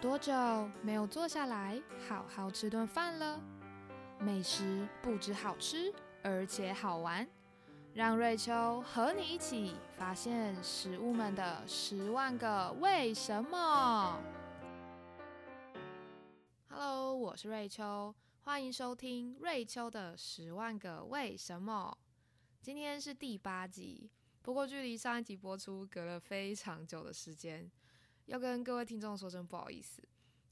多久没有坐下来好好吃顿饭了？美食不止好吃，而且好玩。让瑞秋和你一起发现食物们的十万个为什么。Hello，我是瑞秋，欢迎收听瑞秋的十万个为什么。今天是第八集，不过距离上一集播出隔了非常久的时间。要跟各位听众说声不好意思，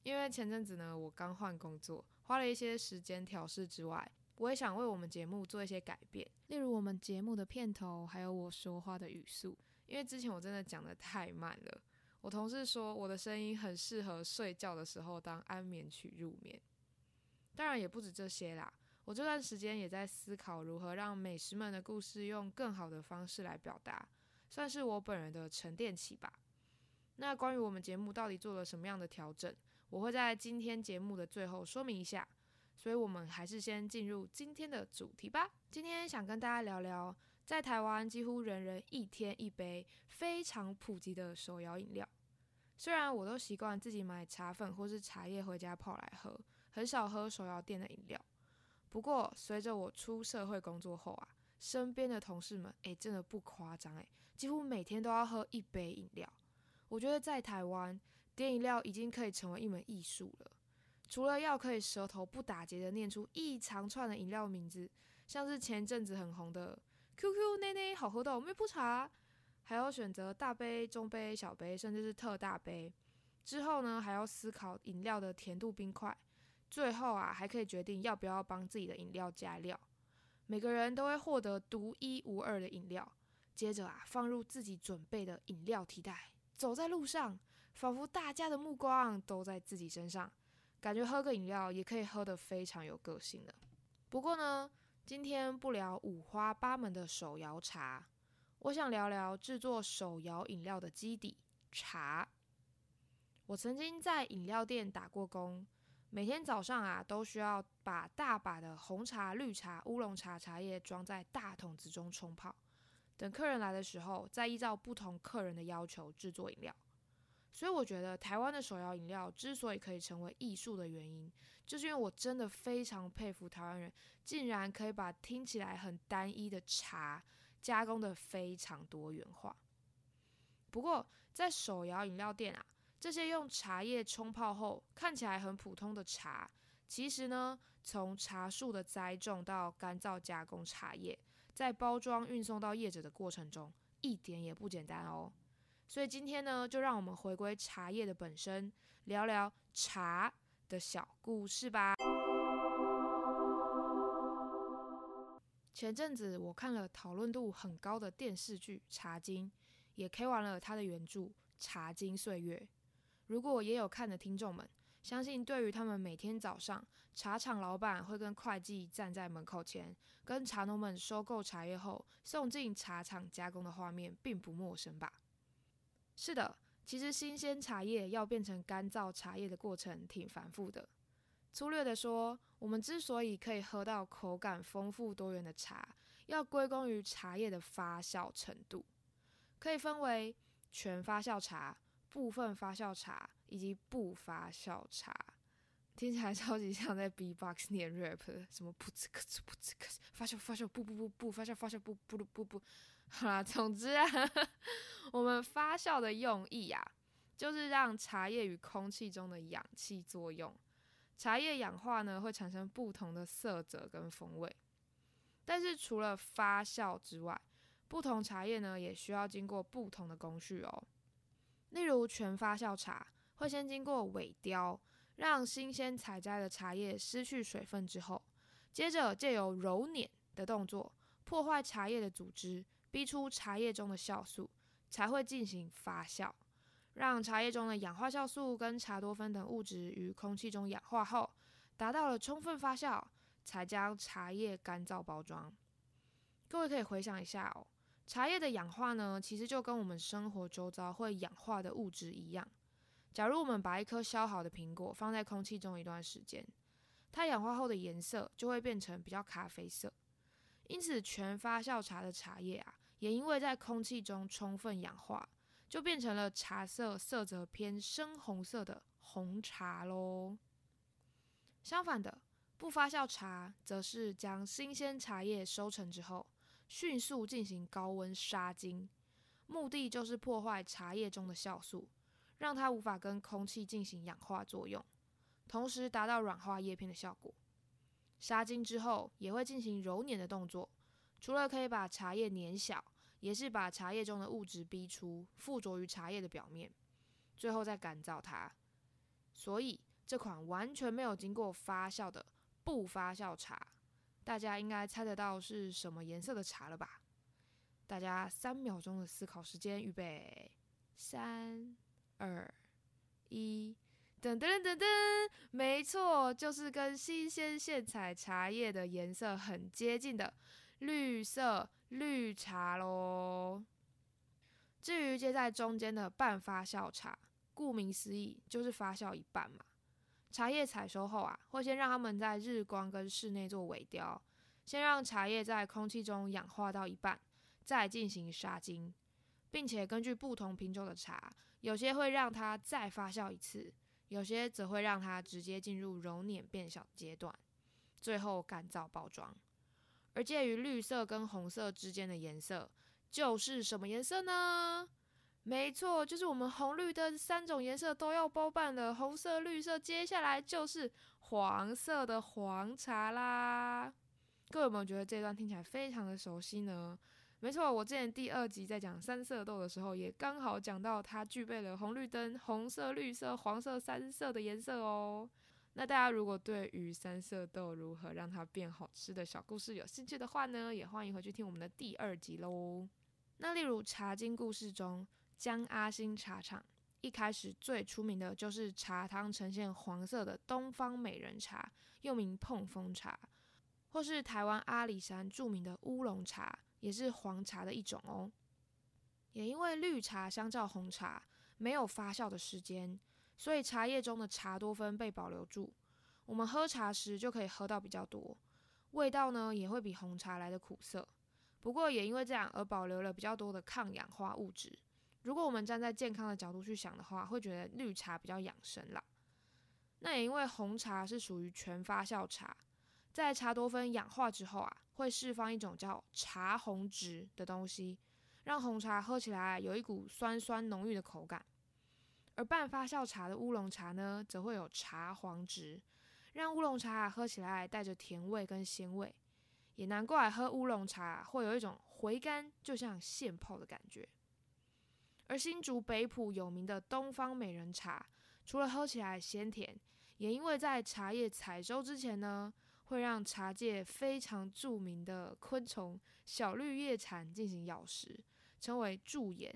因为前阵子呢，我刚换工作，花了一些时间调试之外，我也想为我们节目做一些改变，例如我们节目的片头，还有我说话的语速，因为之前我真的讲的太慢了。我同事说我的声音很适合睡觉的时候当安眠曲入眠。当然也不止这些啦，我这段时间也在思考如何让美食们的故事用更好的方式来表达，算是我本人的沉淀期吧。那关于我们节目到底做了什么样的调整，我会在今天节目的最后说明一下。所以，我们还是先进入今天的主题吧。今天想跟大家聊聊，在台湾几乎人人一天一杯非常普及的手摇饮料。虽然我都习惯自己买茶粉或是茶叶回家泡来喝，很少喝手摇店的饮料。不过，随着我出社会工作后啊，身边的同事们，诶，真的不夸张，诶，几乎每天都要喝一杯饮料。我觉得在台湾点饮料已经可以成为一门艺术了。除了要可以舌头不打结的念出一长串的饮料名字，像是前阵子很红的 QQ 奶奶好喝的妹铺茶，还要选择大杯、中杯、小杯，甚至是特大杯。之后呢，还要思考饮料的甜度、冰块。最后啊，还可以决定要不要帮自己的饮料加料。每个人都会获得独一无二的饮料，接着啊，放入自己准备的饮料替代。走在路上，仿佛大家的目光都在自己身上，感觉喝个饮料也可以喝得非常有个性的。不过呢，今天不聊五花八门的手摇茶，我想聊聊制作手摇饮料的基底——茶。我曾经在饮料店打过工，每天早上啊，都需要把大把的红茶、绿茶、乌龙茶茶叶装在大桶子中冲泡。等客人来的时候，再依照不同客人的要求制作饮料。所以我觉得台湾的手摇饮料之所以可以成为艺术的原因，就是因为我真的非常佩服台湾人，竟然可以把听起来很单一的茶加工的非常多元化。不过在手摇饮料店啊，这些用茶叶冲泡后看起来很普通的茶，其实呢，从茶树的栽种到干燥加工茶叶。在包装运送到业者的过程中，一点也不简单哦。所以今天呢，就让我们回归茶叶的本身，聊聊茶的小故事吧。前阵子我看了讨论度很高的电视剧《茶经》，也 K 完了它的原著《茶经岁月》。如果也有看的听众们，相信对于他们每天早上茶厂老板会跟会计站在门口前，跟茶农们收购茶叶后送进茶厂加工的画面，并不陌生吧？是的，其实新鲜茶叶要变成干燥茶叶的过程挺繁复的。粗略的说，我们之所以可以喝到口感丰富多元的茶，要归功于茶叶的发酵程度，可以分为全发酵茶。部分发酵茶以及不发酵茶，听起来超级像在 B-box 念 rap，什么噗呲克呲噗呲克呲，发酵发酵不不不不发酵发酵不不不不，好啦，总之啊，我们发酵的用意啊，就是让茶叶与空气中的氧气作用，茶叶氧化呢会产生不同的色泽跟风味。但是除了发酵之外，不同茶叶呢也需要经过不同的工序哦。例如全发酵茶会先经过萎凋，让新鲜采摘的茶叶失去水分之后，接着借由揉捻的动作破坏茶叶的组织，逼出茶叶中的酵素，才会进行发酵，让茶叶中的氧化酵素跟茶多酚等物质与空气中氧化后，达到了充分发酵，才将茶叶干燥包装。各位可以回想一下哦。茶叶的氧化呢，其实就跟我们生活周遭会氧化的物质一样。假如我们把一颗削好的苹果放在空气中一段时间，它氧化后的颜色就会变成比较咖啡色。因此，全发酵茶的茶叶啊，也因为在空气中充分氧化，就变成了茶色色泽偏深红色的红茶喽。相反的，不发酵茶则是将新鲜茶叶收成之后，迅速进行高温杀精，目的就是破坏茶叶中的酵素，让它无法跟空气进行氧化作用，同时达到软化叶片的效果。杀精之后，也会进行揉捻的动作，除了可以把茶叶碾小，也是把茶叶中的物质逼出，附着于茶叶的表面，最后再干燥它。所以这款完全没有经过发酵的不发酵茶，大家应该猜得到是什么颜色的茶了吧？大家三秒钟的思考时间，预备，三、二、一。噔噔噔噔，没错，就是跟新鲜现采茶叶的颜色很接近的绿色绿茶喽。至于接在中间的半发酵茶，顾名思义就是发酵一半嘛。茶叶采收后啊，会先让它们在日光跟室内做萎凋，先让茶叶在空气中氧化到一半，再进行杀精，并且根据不同品种的茶，有些会让它再发酵一次。有些则会让它直接进入揉捻变小阶段，最后干燥包装。而介于绿色跟红色之间的颜色，就是什么颜色呢？没错，就是我们红绿灯三种颜色都要包办的红色、绿色。接下来就是黄色的黄茶啦。各位有没有觉得这段听起来非常的熟悉呢？没错，我之前第二集在讲三色豆的时候，也刚好讲到它具备了红绿灯、红色、绿色、黄色三色的颜色哦。那大家如果对于三色豆如何让它变好吃的小故事有兴趣的话呢，也欢迎回去听我们的第二集喽。那例如《茶经》故事中，江阿新茶厂一开始最出名的就是茶汤呈现黄色的东方美人茶，又名碰风茶，或是台湾阿里山著名的乌龙茶。也是黄茶的一种哦。也因为绿茶相较红茶没有发酵的时间，所以茶叶中的茶多酚被保留住，我们喝茶时就可以喝到比较多。味道呢也会比红茶来的苦涩。不过也因为这样而保留了比较多的抗氧化物质。如果我们站在健康的角度去想的话，会觉得绿茶比较养生啦。那也因为红茶是属于全发酵茶。在茶多酚氧化之后啊，会释放一种叫茶红质的东西，让红茶喝起来有一股酸酸浓郁的口感。而半发酵茶的乌龙茶呢，则会有茶黄质，让乌龙茶喝起来带着甜味跟鲜味。也难怪喝乌龙茶会有一种回甘，就像现泡的感觉。而新竹北埔有名的东方美人茶，除了喝起来鲜甜，也因为在茶叶采收之前呢。会让茶界非常著名的昆虫小绿叶蝉进行咬食，称为驻颜，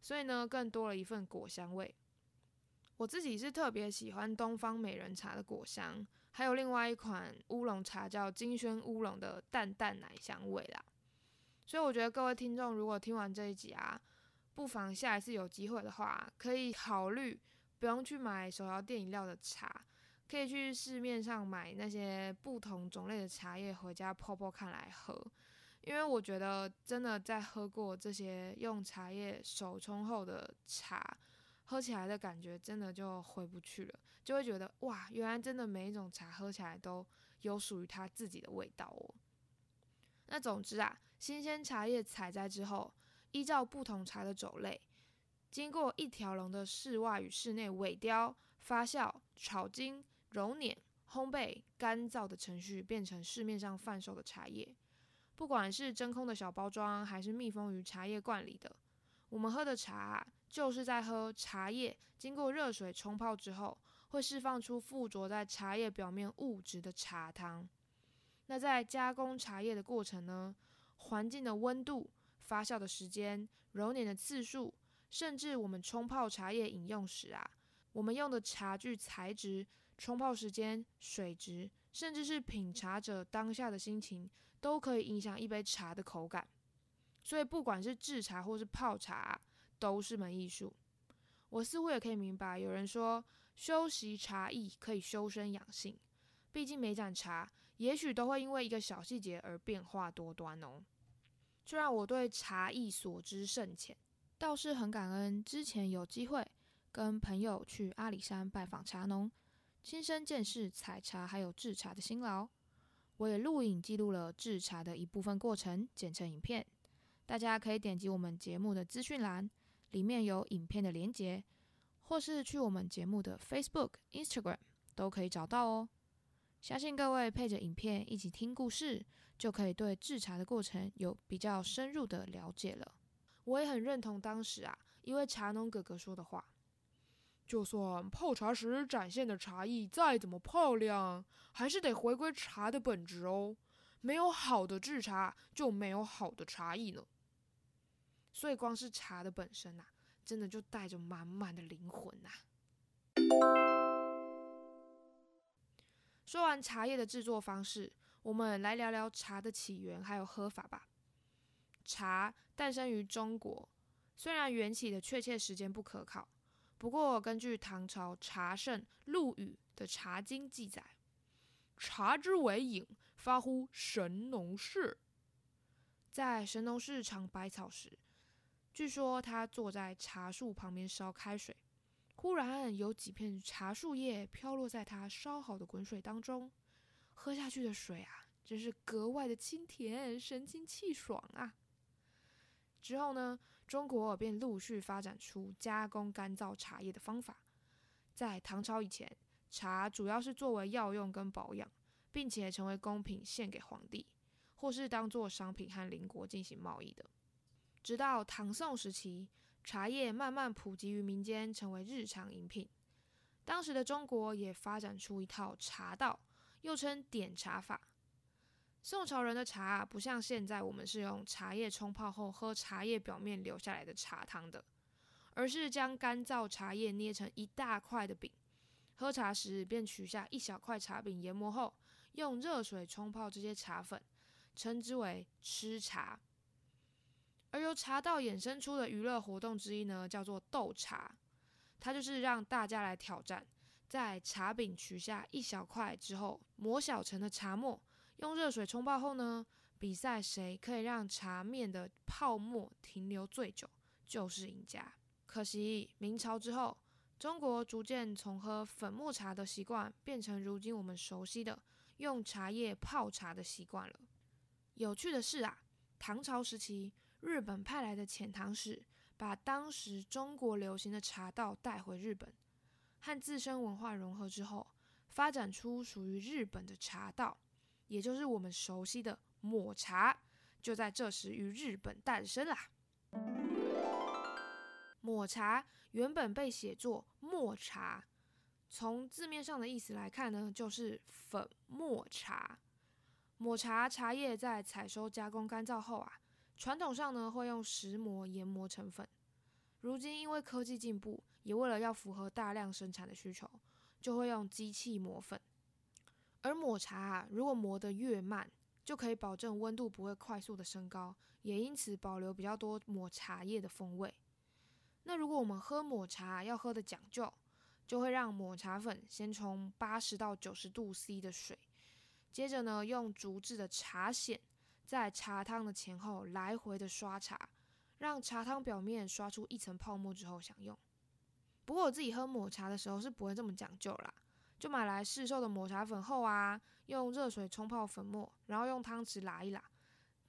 所以呢更多了一份果香味。我自己是特别喜欢东方美人茶的果香，还有另外一款乌龙茶叫金萱乌龙的淡淡奶香味啦。所以我觉得各位听众如果听完这一集啊，不妨下一次有机会的话，可以考虑不用去买手摇店饮料的茶。可以去市面上买那些不同种类的茶叶回家泡泡看来喝，因为我觉得真的在喝过这些用茶叶手冲后的茶，喝起来的感觉真的就回不去了，就会觉得哇，原来真的每一种茶喝起来都有属于它自己的味道哦。那总之啊，新鲜茶叶采摘之后，依照不同茶的种类，经过一条龙的室外与室内萎凋、发酵、炒精。揉捻、烘焙、干燥的程序变成市面上贩售的茶叶，不管是真空的小包装，还是密封于茶叶罐里的，我们喝的茶就是在喝茶叶经过热水冲泡之后，会释放出附着在茶叶表面物质的茶汤。那在加工茶叶的过程呢，环境的温度、发酵的时间、揉捻的次数，甚至我们冲泡茶叶饮用时啊，我们用的茶具材质。冲泡时间、水质，甚至是品茶者当下的心情，都可以影响一杯茶的口感。所以，不管是制茶或是泡茶，都是门艺术。我似乎也可以明白，有人说修习茶艺可以修身养性，毕竟每盏茶也许都会因为一个小细节而变化多端哦。虽然我对茶艺所知甚浅，倒是很感恩之前有机会。跟朋友去阿里山拜访茶农，亲身见识采茶还有制茶的辛劳。我也录影记录了制茶的一部分过程，剪成影片。大家可以点击我们节目的资讯栏，里面有影片的连结，或是去我们节目的 Facebook、Instagram 都可以找到哦。相信各位配着影片一起听故事，就可以对制茶的过程有比较深入的了解了。我也很认同当时啊，一位茶农哥哥说的话。就算泡茶时展现的茶艺再怎么漂亮，还是得回归茶的本质哦。没有好的制茶，就没有好的茶艺呢。所以，光是茶的本身呐，真的就带着满满的灵魂呐。说完茶叶的制作方式，我们来聊聊茶的起源还有喝法吧。茶诞生于中国，虽然缘起的确切时间不可考。不过，根据唐朝茶圣陆羽的《茶经》记载，茶之为饮，发乎神农氏。在神农氏尝百草时，据说他坐在茶树旁边烧开水，忽然有几片茶树叶飘落在他烧好的滚水当中，喝下去的水啊，真是格外的清甜，神清气爽啊！之后呢？中国便陆续发展出加工干燥茶叶的方法。在唐朝以前，茶主要是作为药用跟保养，并且成为贡品献给皇帝，或是当做商品和邻国进行贸易的。直到唐宋时期，茶叶慢慢普及于民间，成为日常饮品。当时的中国也发展出一套茶道，又称点茶法。宋朝人的茶不像现在，我们是用茶叶冲泡后喝茶叶表面留下来的茶汤的，而是将干燥茶叶捏成一大块的饼，喝茶时便取下一小块茶饼研磨后，用热水冲泡这些茶粉，称之为吃茶。而由茶道衍生出的娱乐活动之一呢，叫做斗茶，它就是让大家来挑战，在茶饼取下一小块之后，磨小成的茶末。用热水冲泡后呢，比赛谁可以让茶面的泡沫停留最久，就是赢家。可惜明朝之后，中国逐渐从喝粉末茶的习惯，变成如今我们熟悉的用茶叶泡茶的习惯了。有趣的是啊，唐朝时期，日本派来的遣唐使，把当时中国流行的茶道带回日本，和自身文化融合之后，发展出属于日本的茶道。也就是我们熟悉的抹茶，就在这时于日本诞生啦。抹茶原本被写作抹茶，从字面上的意思来看呢，就是粉末茶。抹茶茶叶在采收、加工、干燥后啊，传统上呢会用石磨研磨成粉。如今因为科技进步，也为了要符合大量生产的需求，就会用机器磨粉。而抹茶啊，如果磨得越慢，就可以保证温度不会快速的升高，也因此保留比较多抹茶叶的风味。那如果我们喝抹茶要喝的讲究，就会让抹茶粉先冲八十到九十度 C 的水，接着呢用竹制的茶筅在茶汤的前后来回的刷茶，让茶汤表面刷出一层泡沫之后享用。不过我自己喝抹茶的时候是不会这么讲究啦。就买来市售的抹茶粉后啊，用热水冲泡粉末，然后用汤匙拉一拉，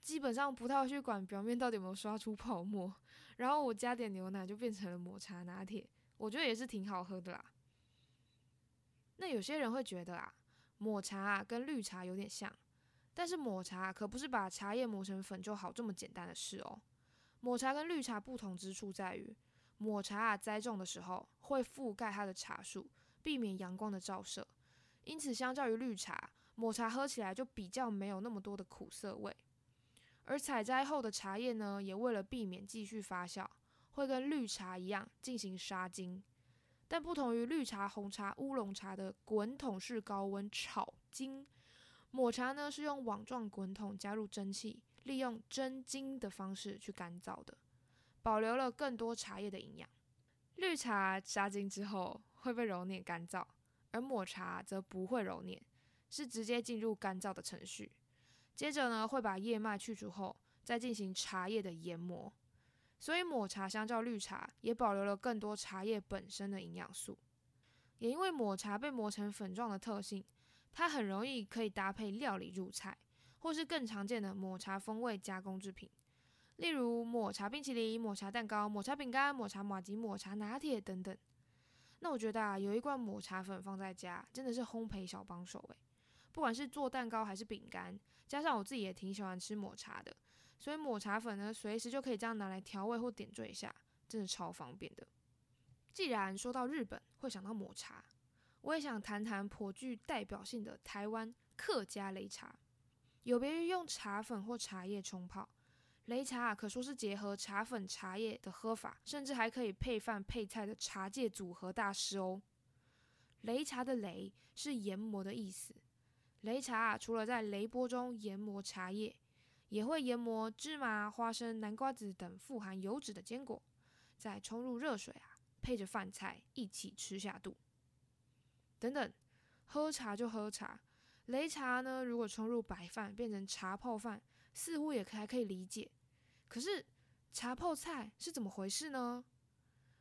基本上不太会去管表面到底有没有刷出泡沫。然后我加点牛奶，就变成了抹茶拿铁，我觉得也是挺好喝的啦。那有些人会觉得啊，抹茶啊跟绿茶有点像，但是抹茶可不是把茶叶磨成粉就好这么简单的事哦。抹茶跟绿茶不同之处在于，抹茶啊栽种的时候会覆盖它的茶树。避免阳光的照射，因此相较于绿茶，抹茶喝起来就比较没有那么多的苦涩味。而采摘后的茶叶呢，也为了避免继续发酵，会跟绿茶一样进行杀精。但不同于绿茶、红茶、乌龙茶的滚筒式高温炒精，抹茶呢是用网状滚筒加入蒸汽，利用蒸精的方式去干燥的，保留了更多茶叶的营养。绿茶杀精之后。会被揉捻干燥，而抹茶则不会揉捻，是直接进入干燥的程序。接着呢，会把叶脉去除后，再进行茶叶的研磨。所以抹茶相较绿茶也保留了更多茶叶本身的营养素。也因为抹茶被磨成粉状的特性，它很容易可以搭配料理入菜，或是更常见的抹茶风味加工制品，例如抹茶冰淇淋、抹茶蛋糕、抹茶饼干、抹茶马吉、抹茶拿铁等等。那我觉得啊，有一罐抹茶粉放在家，真的是烘焙小帮手诶。不管是做蛋糕还是饼干，加上我自己也挺喜欢吃抹茶的，所以抹茶粉呢，随时就可以这样拿来调味或点缀一下，真的超方便的。既然说到日本会想到抹茶，我也想谈谈颇具代表性的台湾客家擂茶。有别于用茶粉或茶叶冲泡，擂茶可说是结合茶粉、茶叶的喝法，甚至还可以配饭配菜的茶界组合大师哦。擂茶的擂是研磨的意思。擂茶除了在擂钵中研磨茶叶，也会研磨芝麻、花生、南瓜子等富含油脂的坚果，再冲入热水啊，配着饭菜一起吃下肚。等等，喝茶就喝茶，擂茶呢？如果冲入白饭变成茶泡饭，似乎也还可以理解。可是茶泡菜是怎么回事呢？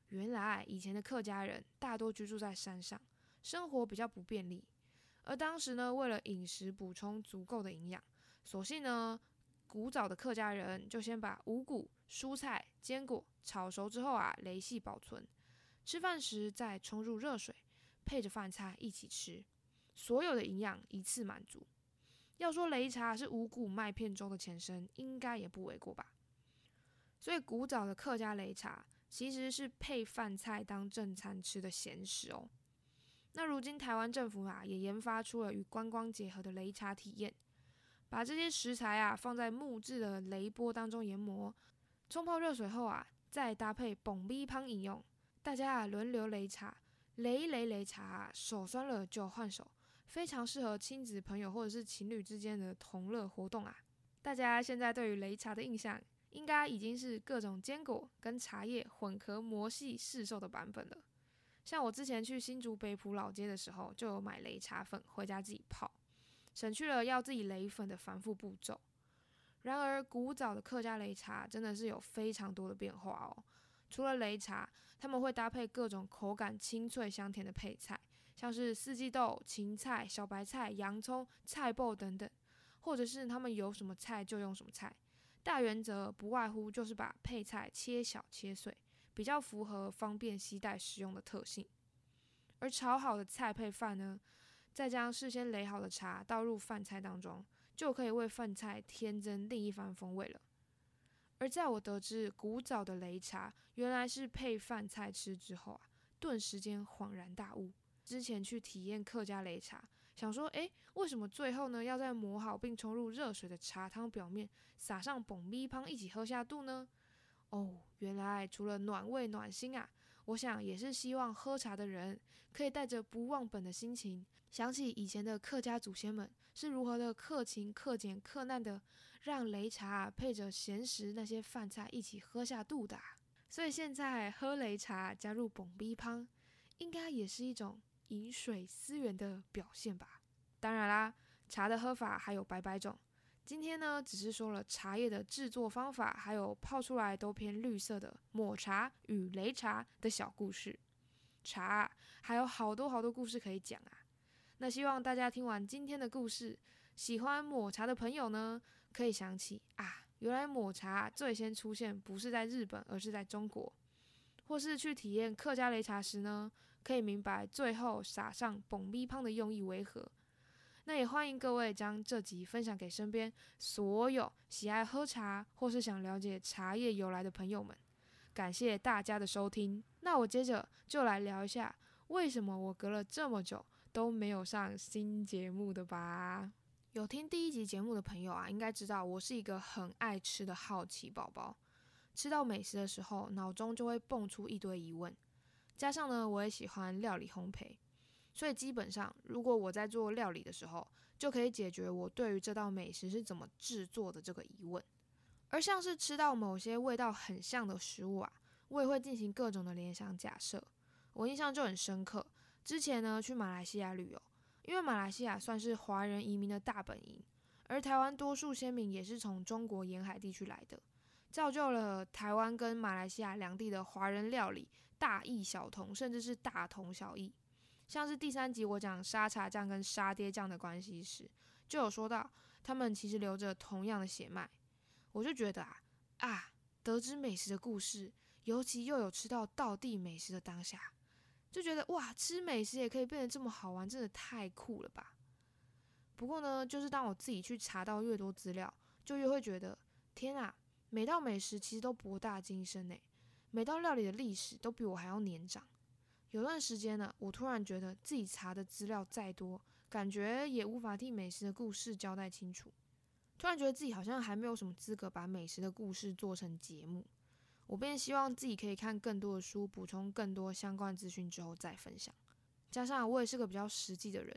原来以前的客家人大多居住在山上，生活比较不便利。而当时呢，为了饮食补充足够的营养，索性呢，古早的客家人就先把五谷、蔬菜、坚果炒熟之后啊，雷细保存，吃饭时再冲入热水，配着饭菜一起吃，所有的营养一次满足。要说擂茶是五谷麦片粥的前身，应该也不为过吧。所以古早的客家擂茶其实是配饭菜当正餐吃的咸食哦。那如今台湾政府啊，也研发出了与观光结合的擂茶体验，把这些食材啊放在木质的擂钵当中研磨，冲泡热水后啊，再搭配蹦逼汤饮用。大家啊轮流擂茶，擂擂擂茶，手酸了就换手，非常适合亲子朋友或者是情侣之间的同乐活动啊。大家现在对于擂茶的印象，应该已经是各种坚果跟茶叶混合磨细试售的版本了。像我之前去新竹北埔老街的时候，就有买擂茶粉回家自己泡，省去了要自己擂粉的繁复步骤。然而，古早的客家擂茶真的是有非常多的变化哦。除了擂茶，他们会搭配各种口感清脆香甜的配菜，像是四季豆、芹菜、小白菜、洋葱、菜脯等等，或者是他们有什么菜就用什么菜。大原则不外乎就是把配菜切小切碎。比较符合方便携带食用的特性，而炒好的菜配饭呢，再将事先擂好的茶倒入饭菜当中，就可以为饭菜添增另一番风味了。而在我得知古早的擂茶原来是配饭菜吃之后啊，顿时间恍然大悟。之前去体验客家擂茶，想说，诶，为什么最后呢要在磨好并冲入热水的茶汤表面撒上蹦咪汤一起喝下肚呢？哦，原来除了暖胃暖心啊，我想也是希望喝茶的人可以带着不忘本的心情，想起以前的客家祖先们是如何的克勤、克俭、克难的，让擂茶配着咸食那些饭菜一起喝下肚的。所以现在喝擂茶加入蹦逼汤，应该也是一种饮水思源的表现吧。当然啦，茶的喝法还有百百种。今天呢，只是说了茶叶的制作方法，还有泡出来都偏绿色的抹茶与擂茶的小故事。茶还有好多好多故事可以讲啊！那希望大家听完今天的故事，喜欢抹茶的朋友呢，可以想起啊，原来抹茶最先出现不是在日本，而是在中国。或是去体验客家擂茶时呢，可以明白最后撒上蹦咪胖的用意为何。那也欢迎各位将这集分享给身边所有喜爱喝茶或是想了解茶叶由来的朋友们。感谢大家的收听。那我接着就来聊一下，为什么我隔了这么久都没有上新节目的吧？有听第一集节目的朋友啊，应该知道我是一个很爱吃的好奇宝宝。吃到美食的时候，脑中就会蹦出一堆疑问。加上呢，我也喜欢料理烘焙。所以基本上，如果我在做料理的时候，就可以解决我对于这道美食是怎么制作的这个疑问。而像是吃到某些味道很像的食物啊，我也会进行各种的联想假设。我印象就很深刻，之前呢去马来西亚旅游，因为马来西亚算是华人移民的大本营，而台湾多数先民也是从中国沿海地区来的。造就了台湾跟马来西亚两地的华人料理大异小同，甚至是大同小异。像是第三集我讲沙茶酱跟沙爹酱的关系时，就有说到他们其实流着同样的血脉。我就觉得啊啊，得知美食的故事，尤其又有吃到道地美食的当下。就觉得哇，吃美食也可以变得这么好玩，真的太酷了吧！不过呢，就是当我自己去查到越多资料，就越会觉得天啊，每道美食其实都博大精深呢，每道料理的历史都比我还要年长。有段时间呢，我突然觉得自己查的资料再多，感觉也无法替美食的故事交代清楚。突然觉得自己好像还没有什么资格把美食的故事做成节目。我便希望自己可以看更多的书，补充更多相关资讯之后再分享。加上我也是个比较实际的人，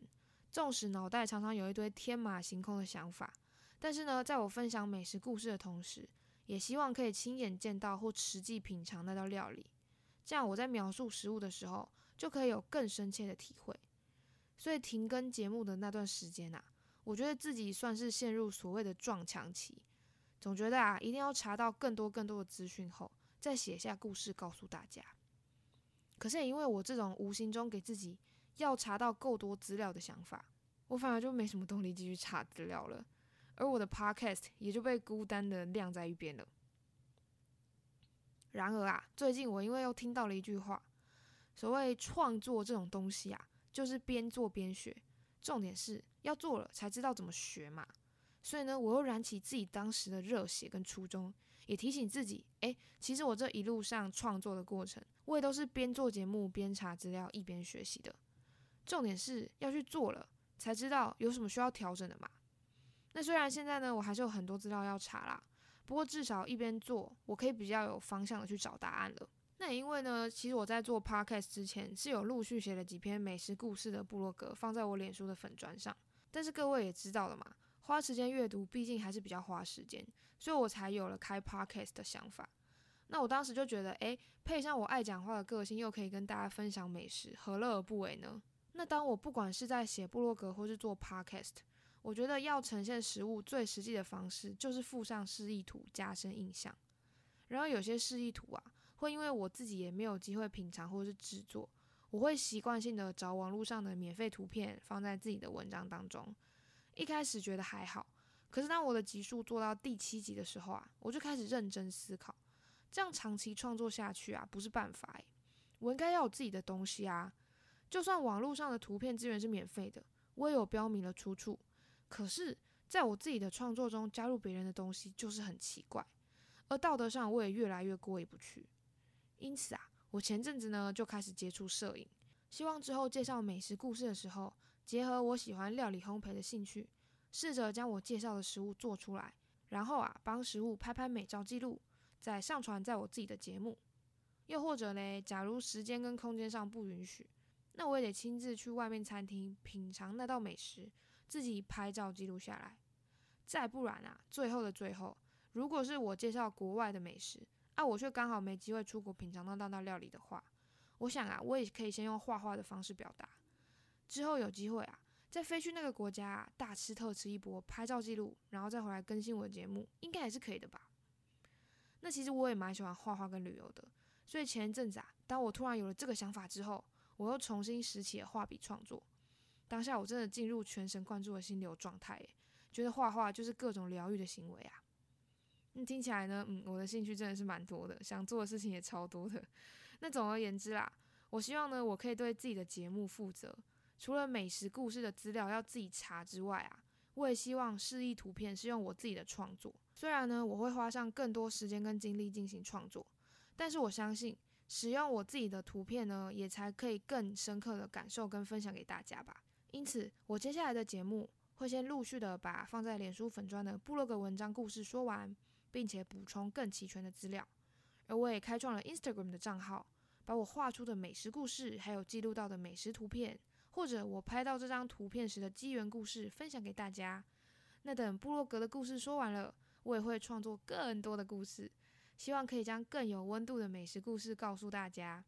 纵使脑袋常常有一堆天马行空的想法，但是呢，在我分享美食故事的同时，也希望可以亲眼见到或实际品尝那道料理，这样我在描述食物的时候就可以有更深切的体会。所以停更节目的那段时间啊，我觉得自己算是陷入所谓的撞墙期，总觉得啊，一定要查到更多更多的资讯后。再写下故事告诉大家。可是也因为我这种无形中给自己要查到够多资料的想法，我反而就没什么动力继续查资料了，而我的 podcast 也就被孤单的晾在一边了。然而啊，最近我因为又听到了一句话，所谓创作这种东西啊，就是边做边学，重点是要做了才知道怎么学嘛。所以呢，我又燃起自己当时的热血跟初衷。也提醒自己，哎，其实我这一路上创作的过程，我也都是边做节目边查资料一边学习的。重点是要去做了，才知道有什么需要调整的嘛。那虽然现在呢，我还是有很多资料要查啦，不过至少一边做，我可以比较有方向的去找答案了。那也因为呢，其实我在做 podcast 之前，是有陆续写了几篇美食故事的部落格放在我脸书的粉砖上，但是各位也知道了嘛。花时间阅读，毕竟还是比较花时间，所以我才有了开 podcast 的想法。那我当时就觉得，诶，配上我爱讲话的个性，又可以跟大家分享美食，何乐而不为呢？那当我不管是在写部落格或是做 podcast，我觉得要呈现食物最实际的方式，就是附上示意图，加深印象。然后有些示意图啊，会因为我自己也没有机会品尝或是制作，我会习惯性的找网络上的免费图片放在自己的文章当中。一开始觉得还好，可是当我的集数做到第七集的时候啊，我就开始认真思考，这样长期创作下去啊，不是办法诶，我应该要有自己的东西啊。就算网络上的图片资源是免费的，我也有标明了出处，可是在我自己的创作中加入别人的东西，就是很奇怪。而道德上我也越来越过意不去。因此啊，我前阵子呢就开始接触摄影，希望之后介绍美食故事的时候。结合我喜欢料理烘焙的兴趣，试着将我介绍的食物做出来，然后啊，帮食物拍拍美照记录，再上传在我自己的节目。又或者嘞，假如时间跟空间上不允许，那我也得亲自去外面餐厅品尝那道美食，自己拍照记录下来。再不然啊，最后的最后，如果是我介绍国外的美食，啊，我却刚好没机会出国品尝到那道料理的话，我想啊，我也可以先用画画的方式表达。之后有机会啊，再飞去那个国家大吃特吃一波，拍照记录，然后再回来更新我的节目，应该还是可以的吧？那其实我也蛮喜欢画画跟旅游的，所以前一阵子啊，当我突然有了这个想法之后，我又重新拾起了画笔创作。当下我真的进入全神贯注的心流状态，觉得画画就是各种疗愈的行为啊。那听起来呢，嗯，我的兴趣真的是蛮多的，想做的事情也超多的。那总而言之啦，我希望呢，我可以对自己的节目负责。除了美食故事的资料要自己查之外啊，我也希望示意图片是用我自己的创作。虽然呢，我会花上更多时间跟精力进行创作，但是我相信使用我自己的图片呢，也才可以更深刻的感受跟分享给大家吧。因此，我接下来的节目会先陆续的把放在脸书粉砖的部落格文章故事说完，并且补充更齐全的资料。而我也开创了 Instagram 的账号，把我画出的美食故事还有记录到的美食图片。或者我拍到这张图片时的机缘故事分享给大家。那等部落格的故事说完了，我也会创作更多的故事，希望可以将更有温度的美食故事告诉大家。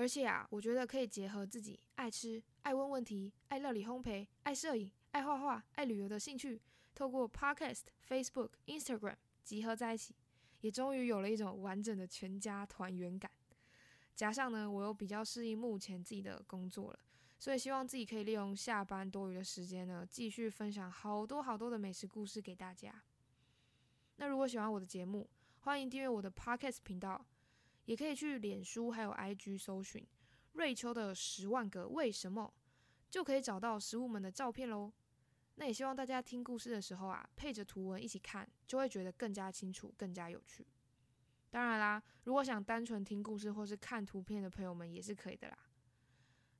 而且啊，我觉得可以结合自己爱吃、爱问问题、爱料理烘焙、爱摄影、爱画画、爱旅游的兴趣，透过 Podcast、Facebook、Instagram 集合在一起，也终于有了一种完整的全家团圆感。加上呢，我又比较适应目前自己的工作了，所以希望自己可以利用下班多余的时间呢，继续分享好多好多的美食故事给大家。那如果喜欢我的节目，欢迎订阅我的 Podcast 频道，也可以去脸书还有 IG 搜寻瑞秋的十万个为什么，就可以找到食物们的照片喽。那也希望大家听故事的时候啊，配着图文一起看，就会觉得更加清楚、更加有趣。当然啦，如果想单纯听故事或是看图片的朋友们也是可以的啦。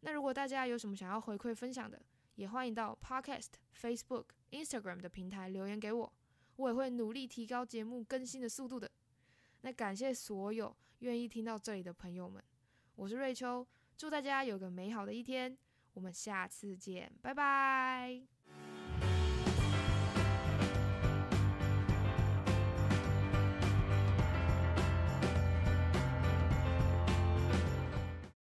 那如果大家有什么想要回馈分享的，也欢迎到 Podcast、Facebook、Instagram 的平台留言给我，我也会努力提高节目更新的速度的。那感谢所有愿意听到这里的朋友们，我是瑞秋，祝大家有个美好的一天，我们下次见，拜拜。